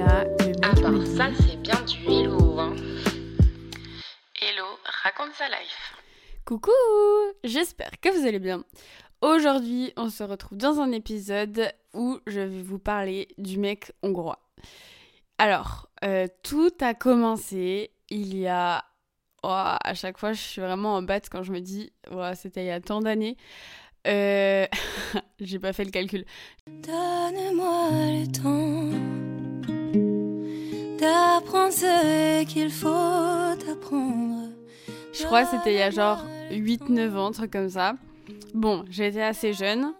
là le mec Alors me dit- ça, c'est bien du hello. Hein. Hello, raconte sa life. Coucou J'espère que vous allez bien. Aujourd'hui, on se retrouve dans un épisode où je vais vous parler du mec hongrois. Alors, euh, tout a commencé il y a... Oh, à chaque fois, je suis vraiment en batte quand je me dis, c'était il y a tant d'années. Euh... J'ai pas fait le calcul. Donne-moi le temps d'apprendre ce qu'il faut apprendre. Je crois que c'était il y a genre 8-9 ans, truc comme ça. Bon, j'étais assez jeune.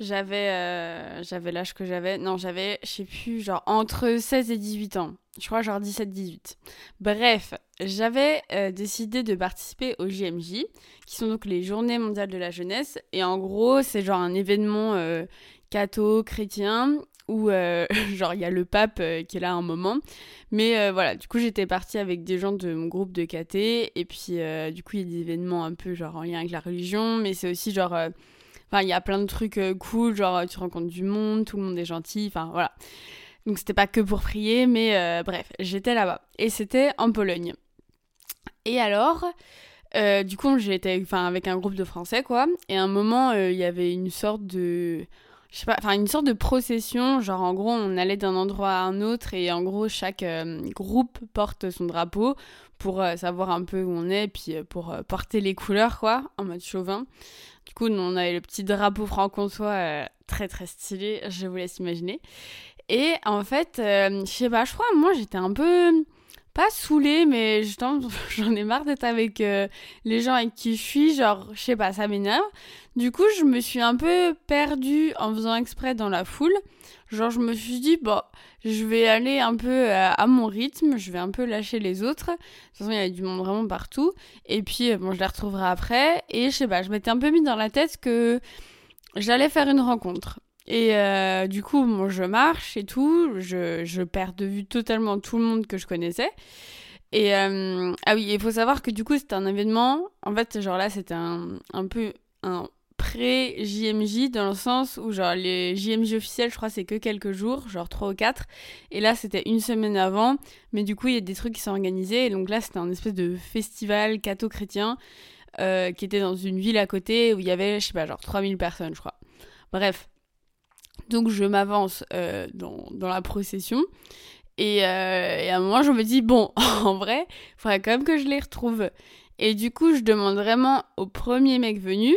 J'avais euh, l'âge que j'avais. Non, j'avais, je sais plus, genre entre 16 et 18 ans. Je crois genre 17-18. Bref, j'avais euh, décidé de participer au JMJ, qui sont donc les Journées mondiales de la jeunesse. Et en gros, c'est genre un événement euh, catho, chrétien, où euh, genre il y a le pape euh, qui est là un moment. Mais euh, voilà, du coup j'étais partie avec des gens de mon groupe de KT et puis du coup il y a des événements un peu genre en lien avec la religion, mais c'est aussi genre, enfin il y a plein de trucs cool, genre tu rencontres du monde, tout le monde est gentil, enfin voilà. Donc c'était pas que pour prier, mais bref, j'étais là-bas et c'était en Pologne. Et alors, du coup j'étais, enfin avec un groupe de Français quoi, et à un moment il y avait une sorte de je sais pas, enfin une sorte de procession, genre en gros on allait d'un endroit à un autre et en gros chaque euh, groupe porte son drapeau pour euh, savoir un peu où on est, puis euh, pour porter les couleurs quoi, en mode chauvin. Du coup on avait le petit drapeau franc-comtois très très stylé, je vous laisse imaginer. Et en fait, je sais pas, je crois moi j'étais un peu pas saoulée, mais j'en ai marre d'être avec euh, les gens avec qui je suis, genre, je sais pas, ça m'énerve. Du coup, je me suis un peu perdue en faisant exprès dans la foule. Genre, je me suis dit, bon, je vais aller un peu euh, à mon rythme, je vais un peu lâcher les autres. De toute façon, il y avait du monde vraiment partout. Et puis, euh, bon, je les retrouverai après. Et je sais pas, je m'étais un peu mis dans la tête que j'allais faire une rencontre. Et euh, du coup, bon, je marche et tout, je, je perds de vue totalement tout le monde que je connaissais. Et euh, ah oui, il faut savoir que du coup, c'était un événement. En fait, genre là, c'était un, un peu un pré-JMJ dans le sens où, genre, les JMJ officiels, je crois, c'est que quelques jours, genre 3 ou 4. Et là, c'était une semaine avant. Mais du coup, il y a des trucs qui sont organisés. Et donc là, c'était un espèce de festival catho-chrétien euh, qui était dans une ville à côté où il y avait, je sais pas, genre 3000 personnes, je crois. Bref. Donc je m'avance euh, dans, la procession. Et, euh, et à un moment, je me dis, bon, en vrai, il faudrait quand même que je les retrouve. Et du coup, je demande vraiment au premier mec venu.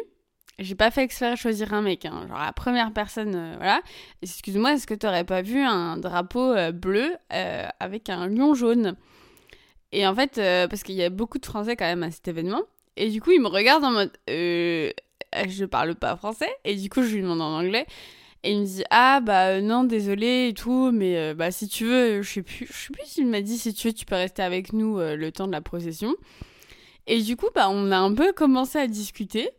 J'ai pas fait exprès choisir un mec, hein. genre la première personne, euh, voilà. Excuse-moi, est-ce que t'aurais pas vu un drapeau bleu avec un lion jaune? Et en fait, parce qu'il y a beaucoup de Français quand même à cet événement. Et du coup, il me regarde en mode, je parle pas français. Et du coup, je lui demande en anglais. Et il me dit ah bah euh, non désolé et tout mais euh, bah si tu veux je sais plus je sais plus s'il m'a dit si tu veux tu peux rester avec nous euh, le temps de la procession. Et du coup bah on a un peu commencé à discuter.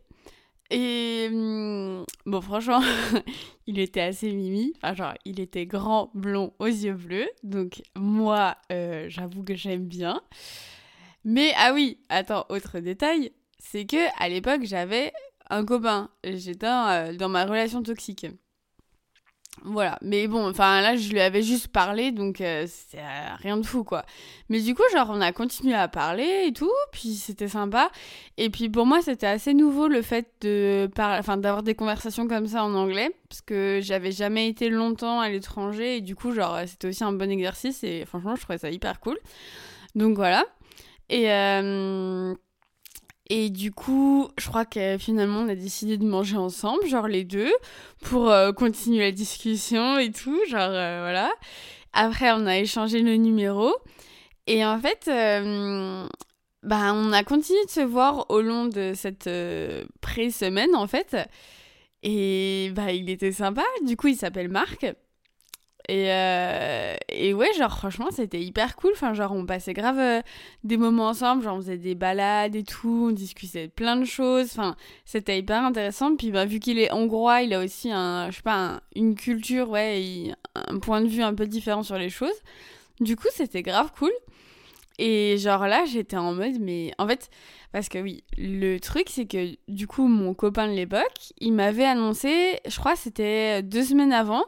Et hum, bon franchement il était assez mimi. Enfin genre il était grand blond aux yeux bleus. Donc moi j'avoue que j'aime bien. Mais ah oui attends autre détail c'est que à l'époque j'avais un copain. J'étais dans ma relation toxique voilà, mais bon, enfin là je lui avais juste parlé, donc euh, c'est euh, rien de fou quoi. Mais du coup, genre on a continué à parler et tout, puis c'était sympa. Et puis pour moi, c'était assez nouveau le fait de par... enfin d'avoir des conversations comme ça en anglais, parce que j'avais jamais été longtemps à l'étranger et du coup, genre c'était aussi un bon exercice et franchement, je trouvais ça hyper cool. Donc voilà. Et euh, et du coup, je crois que finalement, on a décidé de manger ensemble, genre les deux, pour euh, continuer la discussion et tout, genre euh, voilà. Après, on a échangé nos numéros. Et en fait, euh, bah, on a continué de se voir au long de cette euh, pré-semaine, en fait. Et bah, il était sympa. Du coup, il s'appelle Marc. Et, euh, et ouais, genre, franchement, c'était hyper cool. Enfin, genre, on passait grave euh, des moments ensemble. Genre, on faisait des balades et tout. On discutait de plein de choses. Enfin, c'était hyper intéressant. Puis, bah, vu qu'il est hongrois, il a aussi un, je sais pas, un- une culture, ouais, un point de vue un peu différent sur les choses. Du coup, c'était grave cool. Et genre là, j'étais en mode, mais en fait, parce que oui, le truc, c'est que du coup, mon copain de l'époque, il m'avait annoncé, je crois c'était deux semaines avant,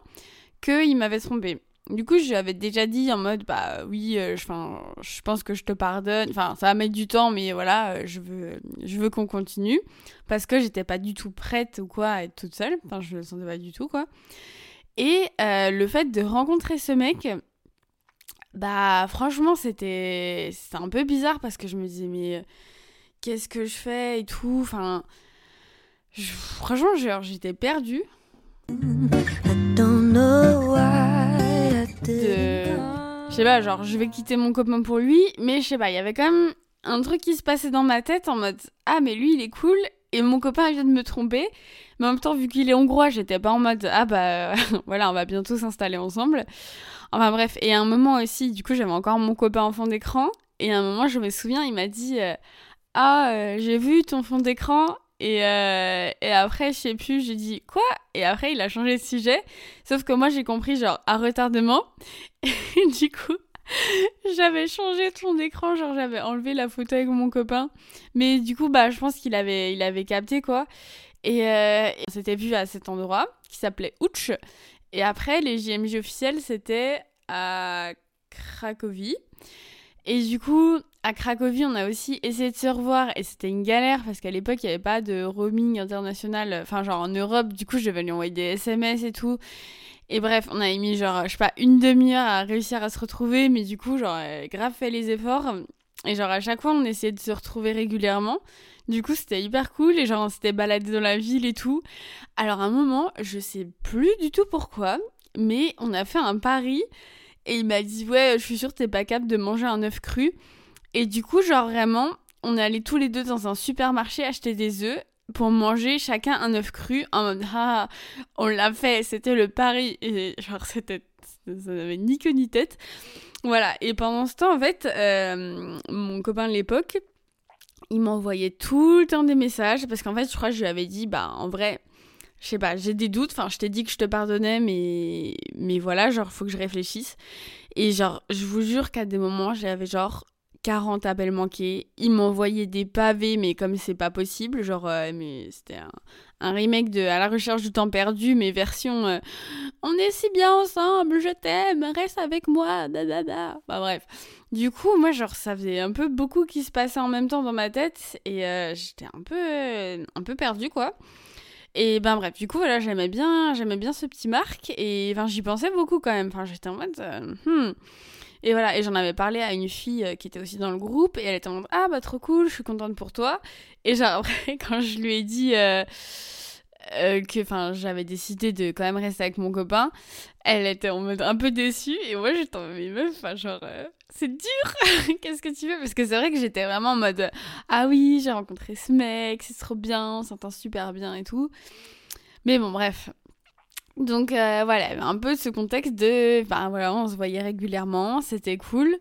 qu'il m'avait trompé. du coup, j'avais déjà dit en mode, bah oui, euh, je, pense que je te pardonne. Enfin, ça va mettre du temps, mais voilà, euh, je veux, je veux qu'on continue. Parce que j'étais pas du tout prête ou quoi à être toute seule. Enfin, je le sentais pas du tout, quoi. Et euh, le fait de rencontrer ce mec, bah franchement, c'était un peu bizarre parce que je me disais, mais qu'est-ce que je fais et tout. Enfin, franchement, j'étais perdue. Je sais pas, genre, je vais quitter mon copain pour lui, mais je sais pas, il y avait quand même un truc qui se passait dans ma tête en mode Ah, mais lui, il est cool, et mon copain vient de me tromper. Mais en même temps, vu qu'il est hongrois, j'étais pas en mode Ah, bah voilà, on va bientôt s'installer ensemble. Enfin bref, et à un moment aussi, du coup, j'avais encore mon copain en fond d'écran, et à un moment, je me souviens, il m'a dit euh, Ah, euh, j'ai vu ton fond d'écran, et, euh, et après, je sais plus, j'ai dit quoi? Et après, il a changé de sujet. Sauf que moi, j'ai compris, genre, à retardement. Et du coup, j'avais changé ton écran, genre, j'avais enlevé la photo avec mon copain. Mais du coup, bah, je pense qu'il avait, il avait capté, quoi. Et, euh, on s'était vu à cet endroit qui s'appelait Ouch. Et après, les JMJ officiels, c'était à Cracovie. Et du coup, à Cracovie, on a aussi essayé de se revoir et c'était une galère parce qu'à l'époque, il n'y avait pas de roaming international, enfin, genre en Europe. Du coup, je devais lui envoyer des SMS et tout. Et bref, on a mis genre, je sais pas, une demi-heure à réussir à se retrouver, mais du coup, genre, grave fait les efforts. Et genre, à chaque fois, on essayait de se retrouver régulièrement. Du coup, c'était hyper cool et genre, on s'était baladé dans la ville et tout. Alors, à un moment, je sais plus du tout pourquoi, mais on a fait un pari et il m'a dit, ouais, je suis sûre que t'es pas capable de manger un œuf cru. Et du coup, genre vraiment, on est allés tous les deux dans un supermarché acheter des œufs pour manger chacun un œuf cru en mode, ah, on l'a fait, c'était le pari. Et genre, c'était, ça n'avait ni queue ni tête. Voilà. Et pendant ce temps, en fait, euh, mon copain de l'époque, il m'envoyait tout le temps des messages parce qu'en fait, je crois que je lui avais dit, bah, en vrai, je sais pas, j'ai des doutes. Enfin, je t'ai dit que je te pardonnais, mais, mais voilà, genre, faut que je réfléchisse. Et genre, je vous jure qu'à des moments, j'avais genre 40 appels manqués. Il m'envoyait des pavés, mais comme c'est pas possible, genre, euh, mais c'était un, remake de À la recherche du temps perdu, mais version euh, On est si bien ensemble, je t'aime, reste avec moi, da da da. Bah bref. Du coup, moi, genre, ça faisait un peu beaucoup qui se passait en même temps dans ma tête, et euh, j'étais un peu, un peu perdue, quoi. Et ben bref, du coup voilà, j'aimais bien, j'aimais bien ce petit Marc et enfin j'y pensais beaucoup quand même. Enfin j'étais en mode, euh, hmm. Et voilà, et j'en avais parlé à une fille euh, qui était aussi dans le groupe et elle était en mode ah bah trop cool, je suis contente pour toi. Et genre après quand je lui ai dit euh, que enfin j'avais décidé de quand même rester avec mon copain, elle était en mode un peu déçue et moi j'étais en mode meuf, enfin genre c'est dur. Qu'est-ce que tu veux? Parce que c'est vrai que j'étais vraiment en mode Ah oui, j'ai rencontré ce mec, c'est trop bien, on s'entend super bien et tout. Mais bon, bref. Donc euh, voilà, un peu ce contexte de. Enfin voilà, on se voyait régulièrement, c'était cool.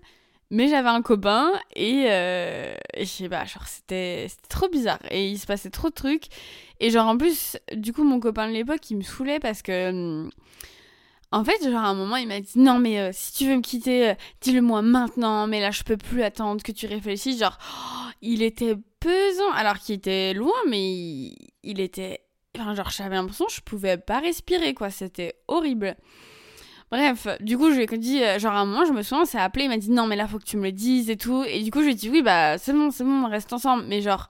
Mais j'avais un copain et, euh, et je sais pas, genre c'était trop bizarre. Et il se passait trop de trucs. Et genre en plus, du coup, mon copain de l'époque, il me saoulait parce que. Hum, en fait, genre à un moment, il m'a dit non mais euh, si tu veux me quitter, euh, dis-le moi maintenant. Mais là, je peux plus attendre que tu réfléchisses. Genre, il était pesant, alors qu'il était loin, mais il, était, enfin genre j'avais l'impression que je pouvais pas respirer quoi. C'était horrible. Bref, du coup, je lui ai dit, euh, genre à un moment, je me souviens, on s'est appelé, il m'a dit non mais là faut que tu me le dises et tout. Et du coup, je lui ai dit oui bah c'est bon, c'est bon, on reste ensemble. Mais genre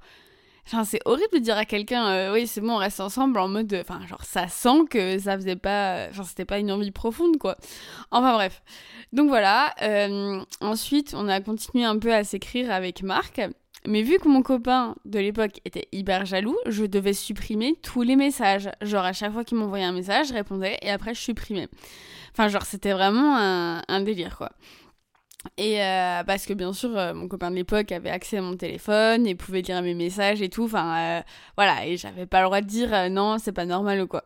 Enfin, c'est horrible de dire à quelqu'un, euh, oui, c'est bon, on reste ensemble en mode. Enfin, genre, ça sent que ça faisait pas. Enfin, c'était pas une envie profonde, quoi. Enfin, bref. Donc voilà. Euh, ensuite, on a continué un peu à s'écrire avec Marc. Mais vu que mon copain de l'époque était hyper jaloux, je devais supprimer tous les messages. Genre, à chaque fois qu'il m'envoyait un message, je répondais et après, je supprimais. Enfin, genre, c'était vraiment un, délire, quoi. Et euh, parce que bien sûr, euh, mon copain de l'époque avait accès à mon téléphone et pouvait lire mes messages et tout. Enfin, euh, voilà, et j'avais pas le droit de dire non, c'est pas normal ou quoi.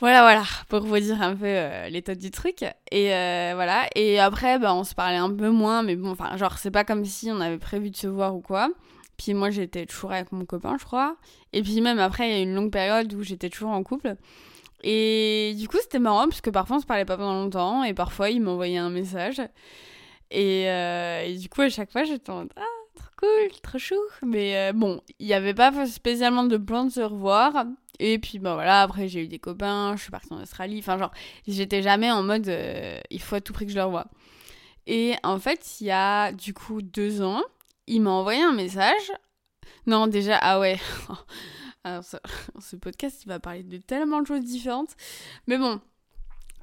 Voilà, voilà, pour vous dire un peu l'état du truc. Et voilà, et après, bah, on se parlait un peu moins, mais bon, enfin, genre, c'est pas comme si on avait prévu de se voir ou quoi. Puis moi, j'étais toujours avec mon copain, je crois. Et puis même après, il y a une longue période où j'étais toujours en couple. Et du coup, c'était marrant, parce que parfois, on se parlait pas pendant longtemps, et parfois, il m'envoyait un message. Euh, et, du coup, à chaque fois, j'étais en mode, ah, trop cool, trop chou. Mais euh, bon, il n'y avait pas spécialement de plan de se revoir. Et puis, bah voilà, après, j'ai eu des copains, je suis partie en Australie. Enfin, genre, j'étais jamais en mode euh, il faut à tout prix que je le revoie. Et en fait, il y a du coup deux ans, il m'a envoyé un message. Non, déjà, ah ouais. Alors, ça- ce podcast, il va parler de tellement de choses différentes. Mais bon.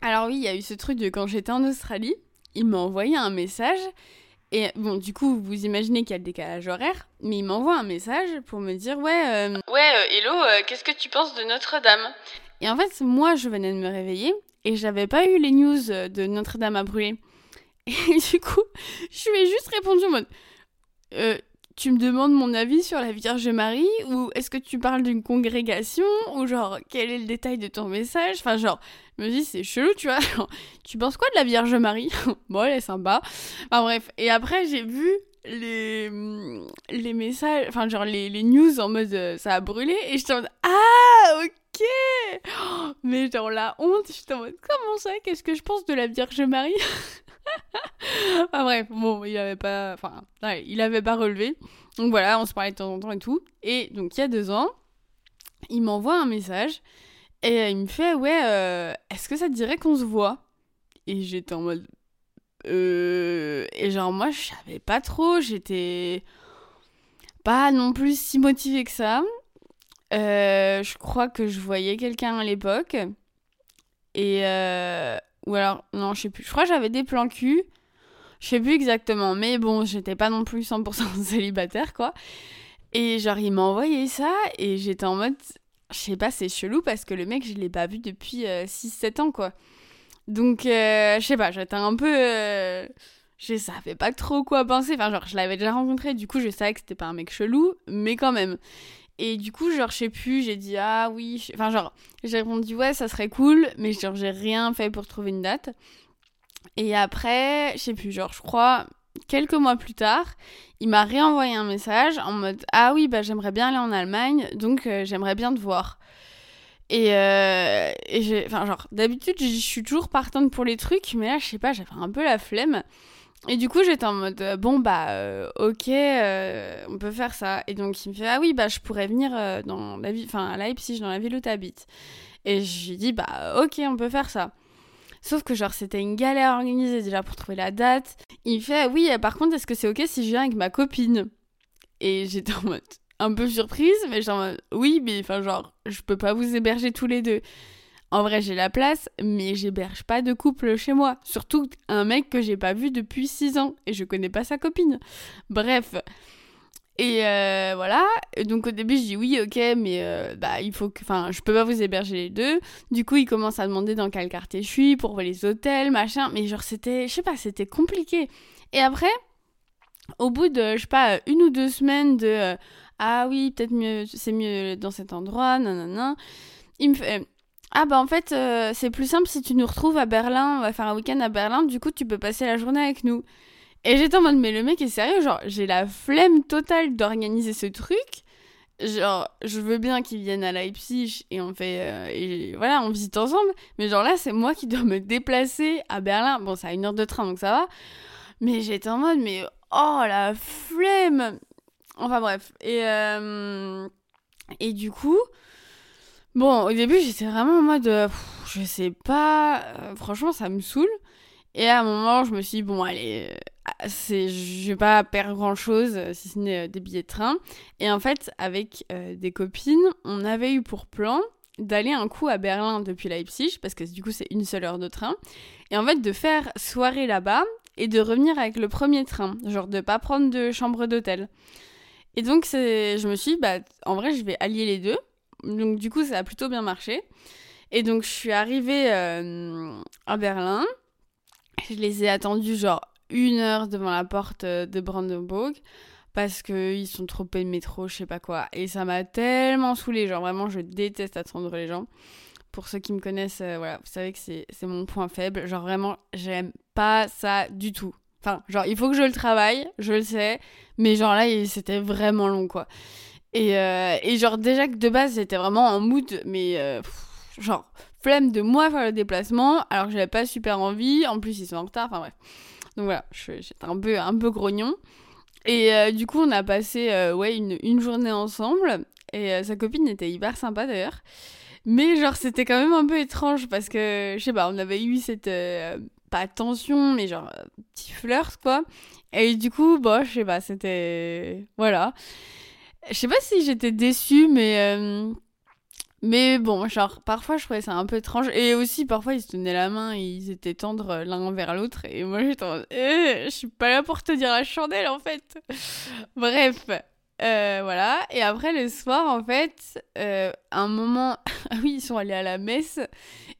Alors, oui, il y a eu ce truc de quand j'étais en Australie, il m'a envoyé un message. Et bon, du coup, vous imaginez qu'il y a le décalage horaire, mais il m'envoie un message pour me dire Ouais, euh, Ouais, euh, hello, euh, qu'est-ce que tu penses de Notre-Dame? Et en fait, moi, je venais de me réveiller et j'avais pas eu les news de Notre-Dame à brûler. Et du coup, je lui ai juste répondu en mode Euh, Tu me demandes mon avis sur la Vierge Marie Ou est-ce que tu parles d'une congrégation Ou genre, quel est le détail de ton message? Enfin, genre, je me dis, c'est chelou, tu vois. tu penses quoi de la Vierge Marie? Bon, elle est sympa. Enfin, bref. Et après, j'ai vu les, les messages, enfin, genre les, les news en mode euh, ça a brûlé. Et j'étais en mode Ah, ok mais genre la honte, j'étais en mode comment ça? Qu'est-ce que je pense de la Vierge Marie? Enfin bref, bon, il avait pas, enfin, il avait pas relevé. Donc voilà, on se parlait de temps en temps et tout. Et donc il y a deux ans, il m'envoie un message et il me fait ouais, euh, est-ce que ça te dirait qu'on se voit? Et j'étais en mode euh... et genre moi je savais pas trop, j'étais pas non plus si motivée que ça. Euh, je crois que je voyais quelqu'un à l'époque. Et. euh, Ou alors, non, je sais plus. Je crois que j'avais des plans cul. Je sais plus exactement. Mais bon, j'étais pas non plus 100% célibataire, quoi. Et genre, il m'a envoyé ça. Et j'étais en mode. Je sais pas, c'est chelou parce que le mec, je l'ai pas vu depuis 6-7 ans, quoi. Donc, euh, je sais pas, j'étais un peu. euh, je savais pas trop quoi penser. Enfin, genre, je l'avais déjà rencontré. Du coup, je savais que c'était pas un mec chelou. Mais quand même. Et du coup, genre, je sais plus, j'ai dit ah oui. Enfin, genre, j'ai répondu ouais, ça serait cool, mais genre, j'ai rien fait pour trouver une date. Et après, je sais plus, genre, je crois, quelques mois plus tard, il m'a réenvoyé un message en mode ah oui, bah j'aimerais bien aller en Allemagne, donc euh, j'aimerais bien te voir. Et, euh, et j'ai, enfin, genre, d'habitude, je suis toujours partante pour les trucs, mais là, je sais pas, j'avais un peu la flemme. Et du coup, j'étais en mode, euh, bon, bah, euh, ok, euh, on peut faire ça. Et donc, il me fait, ah oui, bah, je pourrais venir dans la ville, enfin, à Leipzig, dans la ville où t'habites. Et j'ai dit, bah, ok, on peut faire ça. Sauf que, genre, c'était une galère organisée déjà pour trouver la date. Il me fait, oui, par contre, est-ce que c'est ok si je viens avec ma copine? Et j'étais en mode, un peu surprise, mais genre, oui, mais enfin, genre, je peux pas vous héberger tous les deux. En vrai, j'ai la place, mais j'héberge pas de couple chez moi. Surtout un mec que j'ai pas vu depuis 6 ans et je connais pas sa copine. Bref. Et euh, voilà. Donc au début, je dis oui, ok, mais euh, bah il faut que. Enfin, je peux pas vous héberger les deux. Du coup, il commence à demander dans quel quartier je suis pour les hôtels, machin. Mais genre, c'était. Je sais pas, c'était compliqué. Et après, au bout de, je sais pas, une ou deux semaines de. euh, ah oui, peut-être mieux, c'est mieux dans cet endroit, nanana. Il me fait. Ah bah en fait, euh, c'est plus simple si tu nous retrouves à Berlin, on va faire un week-end à Berlin, du coup tu peux passer la journée avec nous. Et j'étais en mode, mais le mec est sérieux, genre j'ai la flemme totale d'organiser ce truc. Genre, je veux bien qu'il vienne à Leipzig et on fait. euh, et voilà, on visite ensemble. Mais genre là, c'est moi qui dois me déplacer à Berlin. Bon, c'est à une heure de train donc ça va. Mais j'étais en mode, mais oh la flemme! Enfin bref. Et, euh, et du coup. Bon, au début, j'étais vraiment en mode, euh, pff, je sais pas, euh, franchement, ça me saoule. Et à un moment, je me suis dit, bon, allez, euh, c'est, je vais pas perdre grand chose, si ce n'est euh, des billets de train. Et en fait, avec euh, des copines, on avait eu pour plan d'aller un coup à Berlin depuis Leipzig, parce que du coup, c'est une seule heure de train. Et en fait, de faire soirée là-bas et de revenir avec le premier train, genre de pas prendre de chambre d'hôtel. Et donc, je me suis dit, bah, en vrai, je vais allier les deux. Donc du coup, ça a plutôt bien marché. Et donc je suis arrivée euh, à Berlin. Je les ai attendus genre une heure devant la porte euh, de Brandenburg parce qu'ils sont trop de métro, je sais pas quoi. Et ça m'a tellement saoulée. Genre vraiment, je déteste attendre les gens. Pour ceux qui me connaissent, euh, voilà, vous savez que c'est mon point faible. Genre vraiment, j'aime pas ça du tout. Enfin, genre, il faut que je le travaille, je le sais. Mais genre là, c'était vraiment long, quoi. Et, euh, et genre déjà que de base j'étais vraiment en mood, mais euh, genre flemme de moi faire le déplacement, alors que j'avais pas super envie, en plus ils sont en retard, enfin bref. Donc voilà, j'étais un peu, un peu grognon. Et euh, du coup, on a passé ouais, une, une, journée ensemble. Et sa copine était hyper sympa d'ailleurs. Mais genre, c'était quand même un peu étrange parce que, je sais pas, on avait eu cette. pas tension, mais genre, petit flirt quoi. Et du coup, bon, je sais pas, c'était. Voilà. Je sais pas si j'étais déçue, mais. Mais bon, genre, parfois je trouvais ça un peu étrange. Et aussi, parfois ils se tenaient la main et ils étaient tendres l'un vers l'autre. Et moi j'étais en eh, je suis pas là pour te dire la chandelle en fait. Bref, euh, voilà. Et après le soir, en fait, euh, un moment. Ah oui, ils sont allés à la messe.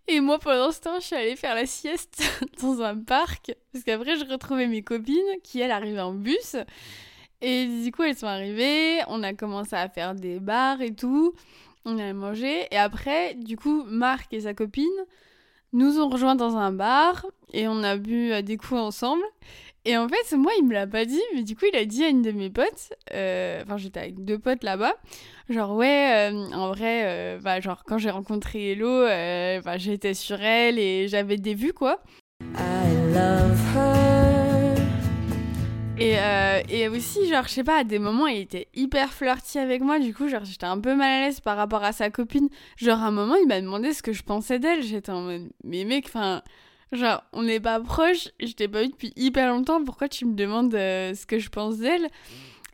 Et moi pendant ce temps, je suis allée faire la sieste dans un parc. Parce qu'après, je retrouvais mes copines qui, elles, arrivaient en bus. Et du coup, elles sont arrivées. On a commencé à faire des bars et tout on allait manger. Et après, du coup, Marc et sa copine nous ont rejoints dans un bar et on a bu euh, des coups ensemble. Et en fait, moi, il me l'a pas dit, mais du coup, il a dit à une de mes potes, euh, enfin, j'étais avec deux potes là-bas, genre, ouais, euh, en vrai, bah, genre, quand j'ai rencontré Hello, bah, j'étais sur elle et j'avais des vues, quoi. I love her. Et, euh, et, aussi, genre, je sais pas, à des moments, il était hyper flirty avec moi. Du coup, genre, j'étais un peu mal à l'aise par rapport à sa copine. Genre, à un moment, il m'a demandé ce que je pensais d'elle. J'étais en mode, mais mec, enfin, genre, on n'est pas proches. Je t'ai pas vu depuis hyper longtemps. Pourquoi tu me demandes euh, ce que je pense d'elle?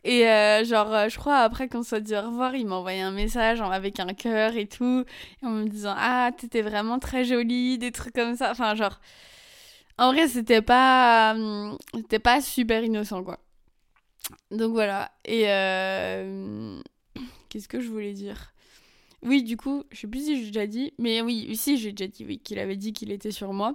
Et euh, genre, je crois, après qu'on soit dit au revoir, il m'a envoyé un message avec un cœur et tout. en me disant, ah, t'étais vraiment très jolie, des trucs comme ça. Enfin, genre. En vrai, c'était pas, hum, c'était pas super innocent, quoi. Donc voilà. Et euh, qu'est-ce que je voulais dire? Oui, du coup, je sais plus si j'ai déjà dit, mais oui, si j'ai déjà dit, oui, qu'il avait dit qu'il était sur moi.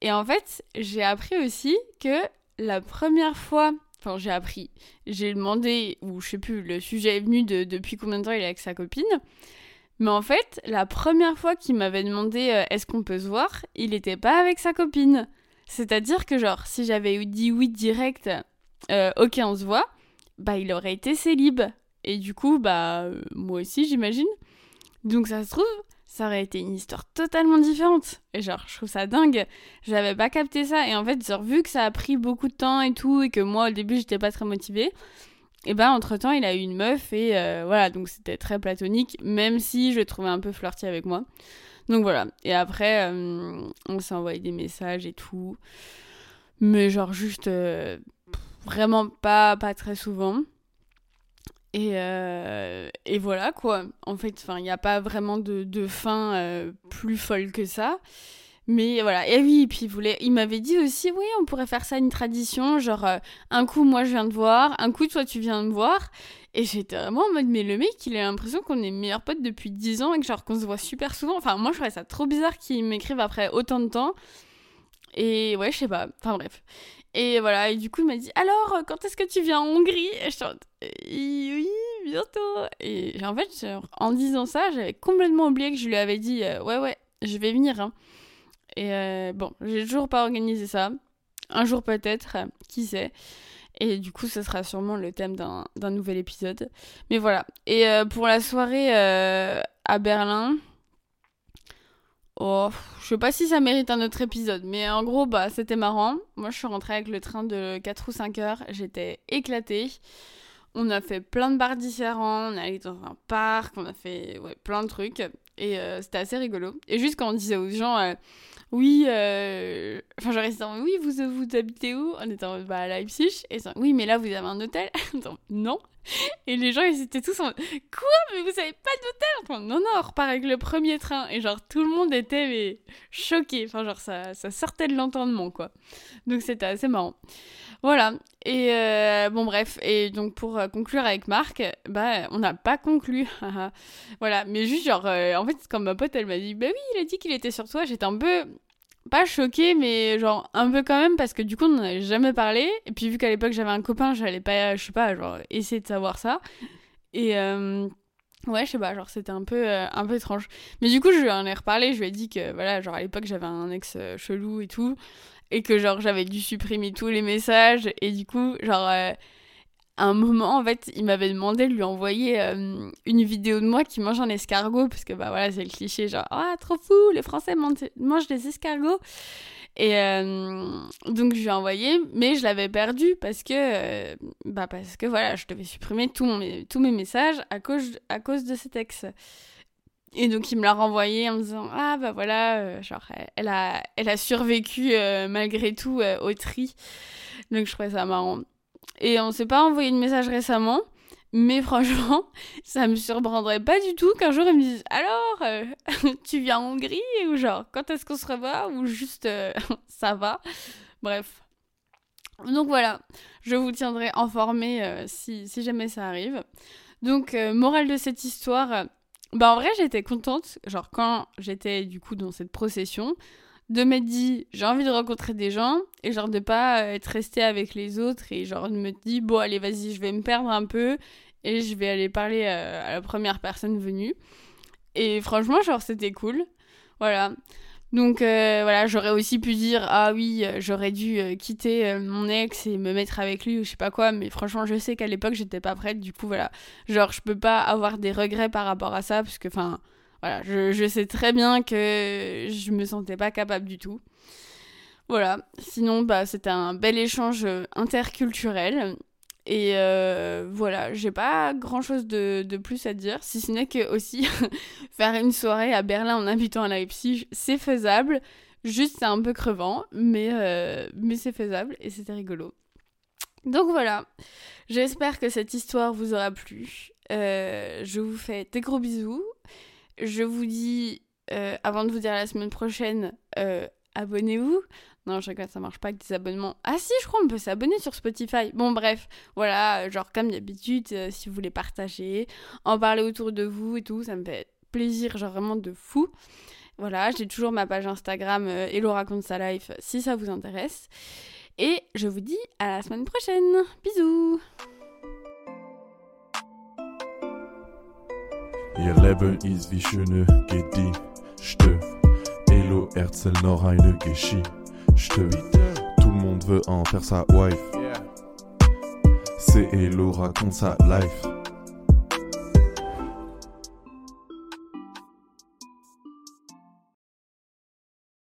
Et en fait, j'ai appris aussi que la première fois, enfin j'ai appris, j'ai demandé, ou je sais plus, le sujet est venu de depuis combien de temps il est avec sa copine. Mais en fait, la première fois qu'il m'avait demandé euh, est-ce qu'on peut se voir, il n'était pas avec sa copine. C'est-à-dire que, genre, si j'avais dit oui direct, euh, ok, on se voit, bah, il aurait été célib. Et du coup, bah, euh, moi aussi, j'imagine. Donc, ça se trouve, ça aurait été une histoire totalement différente. Et genre, je trouve ça dingue. J'avais pas capté ça. Et en fait, genre, vu que ça a pris beaucoup de temps et tout, et que moi, au début, j'étais pas très motivée, et ben, entre temps, il a eu une meuf, et euh, voilà, donc c'était très platonique, même si je le trouvais un peu flirty avec moi. Donc voilà. Et après, euh, on s'est envoyé des messages et tout. Mais genre juste euh, vraiment pas, pas très souvent. Et, et voilà quoi. En fait, il n'y a pas vraiment de, de fin plus folle que ça. Mais voilà, et oui, puis il, voulait, il m'avait dit aussi, oui, on pourrait faire ça une tradition, genre un coup moi je viens de voir, un coup toi tu viens de voir, et j'étais vraiment en mode, mais le mec, il a l'impression qu'on est meilleurs potes depuis 10 ans et que genre qu'on se voit super souvent. Enfin, moi, je trouvais ça trop bizarre qu'il m'écrive après autant de temps. Et ouais, je sais pas. Enfin, bref. Et voilà, et du coup, il m'a dit, alors, quand est-ce que tu viens en Hongrie? Et je suis oui, bientôt. Et en fait, en disant ça, j'avais complètement oublié que je lui avais dit, euh, ouais, ouais, je vais venir. Hein. Et euh, bon, j'ai toujours pas organisé ça. Un jour peut-être, qui sait. Et du coup, ce sera sûrement le thème d'un nouvel épisode. Mais voilà. Et euh, pour la soirée euh, à Berlin, oh, je sais pas si ça mérite un autre épisode. Mais en gros, bah, c'était marrant. Moi, je suis rentrée avec le train de 4 ou 5 heures. J'étais éclatée. On a fait plein de bars différents. On est allé dans un parc. On a fait ouais, plein de trucs. Et c'était assez rigolo. Et juste quand on disait aux gens oui, euh... enfin, j'aurais dit, oui, vous, vous habitez où? En bah, à Leipzig. Et oui, mais là, vous avez un hôtel? Non. Et les gens, ils étaient tous en quoi? Mais vous avez pas d'hôtel? Non, non, on repart avec le premier train. Et genre, tout le monde était mais, choqué. Enfin, genre, ça, ça sortait de l'entendement, quoi. Donc, c'était assez marrant. Voilà. Et euh, bon, bref. Et donc, pour euh, conclure avec Marc, bah, on n'a pas conclu. voilà. Mais juste, genre, euh, en fait, quand ma pote, elle m'a dit, bah oui, il a dit qu'il était sur toi, j'étais un peu. Pas choquée, mais genre un peu quand même, parce que du coup, on n'en avait jamais parlé. Et puis, vu qu'à l'époque, j'avais un copain, j'allais pas, je sais pas, genre, essayer de savoir ça. Et. Ouais, je sais pas, genre c'était un peu un peu étrange. Mais du coup, je lui en ai reparlé, je lui ai dit que voilà, genre à l'époque, j'avais un ex chelou et tout et que genre j'avais dû supprimer tous les messages et du coup genre euh, un moment, en fait, il m'avait demandé de lui envoyer euh, une vidéo de moi qui mange un escargot, parce que bah voilà, c'est le cliché, genre, ah, trop fou, les Français mangent des escargots. Et euh, donc je lui ai envoyé, mais je l'avais perdu parce que, bah parce que voilà, je devais supprimer tous mes, tous mes messages à cause, à cause de cet ex. Et donc il me l'a renvoyé en me disant ah bah voilà, genre elle a, elle a survécu malgré tout au tri. Donc je trouvais ça marrant. Et on s'est pas envoyé de message récemment. Mais franchement, ça me surprendrait pas du tout qu'un jour ils me disent Alors, euh, tu viens en Hongrie Ou genre, quand est-ce qu'on se revoit Ou juste, euh, ça va? Bref. Donc voilà, je vous tiendrai informé euh, si, si, jamais ça arrive. Donc, morale de cette histoire, bah en vrai, j'étais contente. Genre, quand j'étais du coup dans cette procession, de m'être dit j'ai envie de rencontrer des gens et genre de pas être resté avec les autres et genre de me dire bon allez vas-y je vais me perdre un peu et je vais aller parler euh, à, la première personne venue et franchement genre c'était cool voilà donc euh, voilà j'aurais aussi pu dire ah oui j'aurais dû euh, quitter mon ex et me mettre avec lui ou je sais pas quoi mais franchement je sais qu'à l'époque j'étais pas prête du coup voilà genre je peux pas avoir des regrets par rapport à ça parce que enfin voilà, je, sais très bien que je me sentais pas capable du tout. Voilà, sinon bah, c'était un bel échange euh, interculturel. Et euh, voilà, j'ai pas grand chose de, plus à dire, si ce n'est que aussi faire une soirée à Berlin en habitant à Leipzig, c'est faisable. Juste, c'est un peu crevant, mais, euh, mais c'est faisable et c'était rigolo. Donc voilà, j'espère que cette histoire vous aura plu. je vous fais des gros bisous je vous dis, euh, avant de vous dire la semaine prochaine, euh, abonnez-vous. Non, je regarde, ça marche pas avec des abonnements. Ah si, je crois on peut s'abonner sur Spotify. Bon, bref, voilà, genre comme d'habitude, euh, si vous voulez partager, en parler autour de vous et tout, ça me fait plaisir, genre vraiment de fou. Voilà, j'ai toujours ma page Instagram Hello raconte sa life si ça vous intéresse. Et je vous dis à la semaine prochaine. Bisous. Tout le monde veut en faire sa wife. C'est Elo raconte sa life.